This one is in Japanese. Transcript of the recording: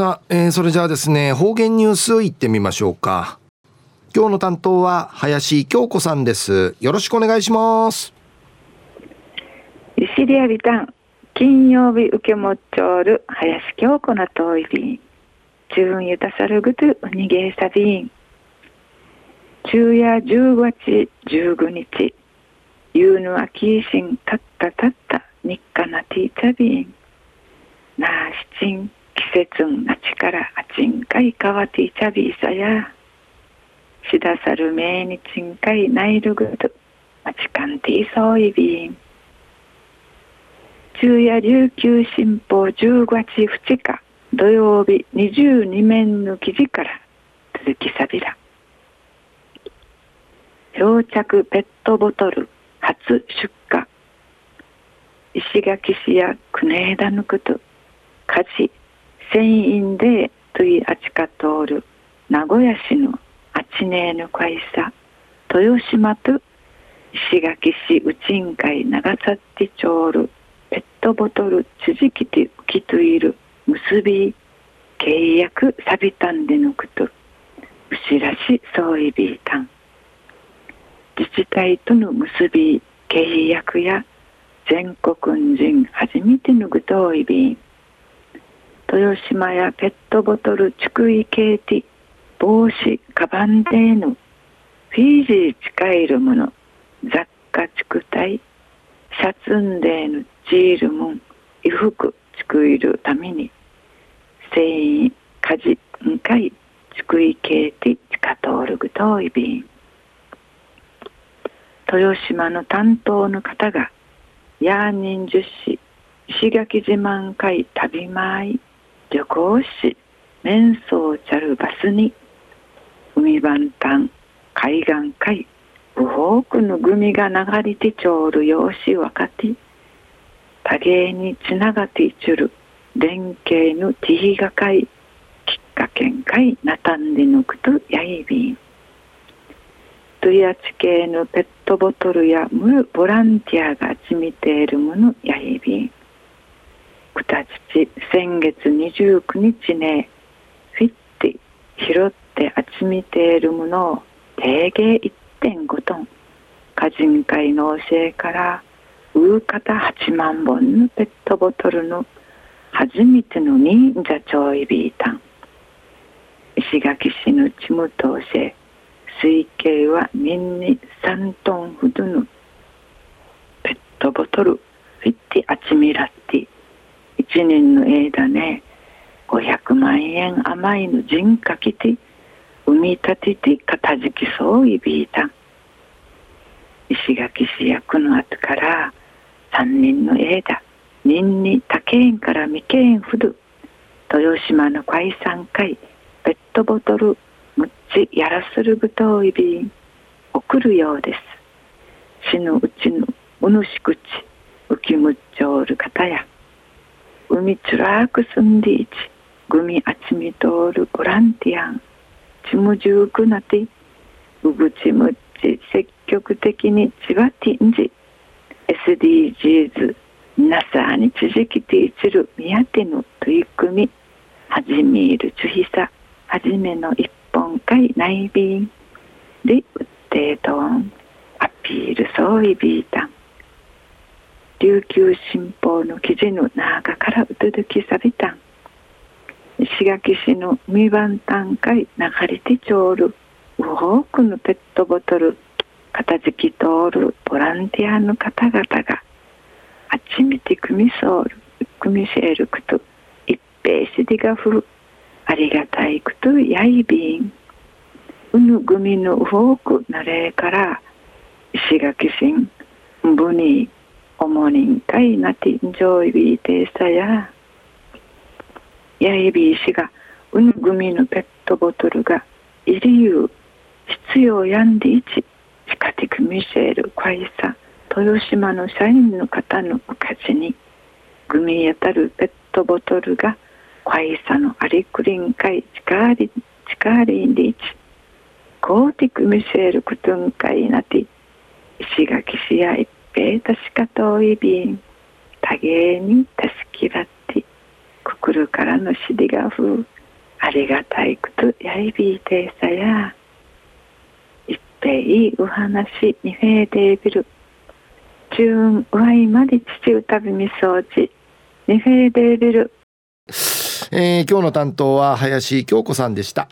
さあ、えー、それじゃあですね、方言ニュースいってみましょうか。今日の担当は林京子さんです。よろしくお願いします。石リアビタン、金曜日受け持っちょる林京子の遠い便。中ゆたさるぐとうにげさびん。昼夜10月15日、ゆうぬあきいしんたったたった日課なティーチャビン。なあしちん、季節んなちからあちんかいかわティーチャビーさや。しださるめいにちんかいないるぐと、まちかんていそういびん。昼夜琉球新報10月2日土曜日22面の記事から続きさびら。漂着ペットボトル初出荷。石垣市や国枝のこと火事船員でといあちか通る名古屋市のあちねえの会社豊島と石垣市内ん会長崎町るペットボトル知事て浮きといる結び契約サビタンでのことうしらしそういびいたん自治体との結び契約や全国人初めてのぐといびん。豊島やペットボトル蓄意ケーティ帽子カバンデーヌフィージー近いるもの雑貨畜体シャツンデーヌジールムン衣服作るために繊維家事んかい蓄意ケーティ近通るぐといびん。豊島の担当の方がヤーニン十市石垣自慢会旅前旅行し面相ちゃるバスに。海万端海岸海多くのグミが流れてちょうる様子若手多芸につながっていちゅる連携のティーがかいきっかけんかいなたんでぬくとやいびん。トヤチ系のペットボトルや無ボランティアが集めているものやいびん。くたちち先月29日ねフィッティ拾って集めているものを定芸1.5トン歌人会の教えからううかた8万本のペットボトルの初めての忍者超いビータン。石垣市のちむと教え推計は年に3トンほどのペットボトルフィッティ集めらって1年の間ね500万円甘いの人かきて産み立てて片付きそういびいた石垣市役の後から3人の間人に竹園から未見ほど豊島の海産会ペットボトルむっちやらするぶとういびん送るようです。死のうちのうぬしくち浮きむっちょおる方や海つらく住んでいちグミ集み通るボランティアンちむじゅうくなてうぐちむっち積極的にちばてんじ SDGs 皆さんに続きていちる宮手の取り組み始めるちゅひさはじめの一本会内便でうってとんアピールそういびいたん琉球新報の記事の中からうとどきさびた。石垣市の未番単会流れてちょうる。多くのペットボトル片付き通るボランティアの方々があっちみて組みそうる組みせること。一平しりがふる。ありがたいことやいびん。うぬぐみの多くなれから石垣市んぶにおもにんかいなてんじょういびいてさややいびいしがうぬぐみのペットボトルがいりゆう必要やんでいち地下的ミシェル会社豊島の社員の方のおかじにグミやたるペットボトルが会社のアリクリン会力あり力ありんでいちコーティクミシェルクトゥン会なて石垣市や一平確か遠い便多芸に助けらってくくるからのしりがふありがたいくつやいびいてさやいっぺいう話にへいでびる中運うわいまり父うたびみそうじにへいでびるえー、今日の担当は林京子さんでした。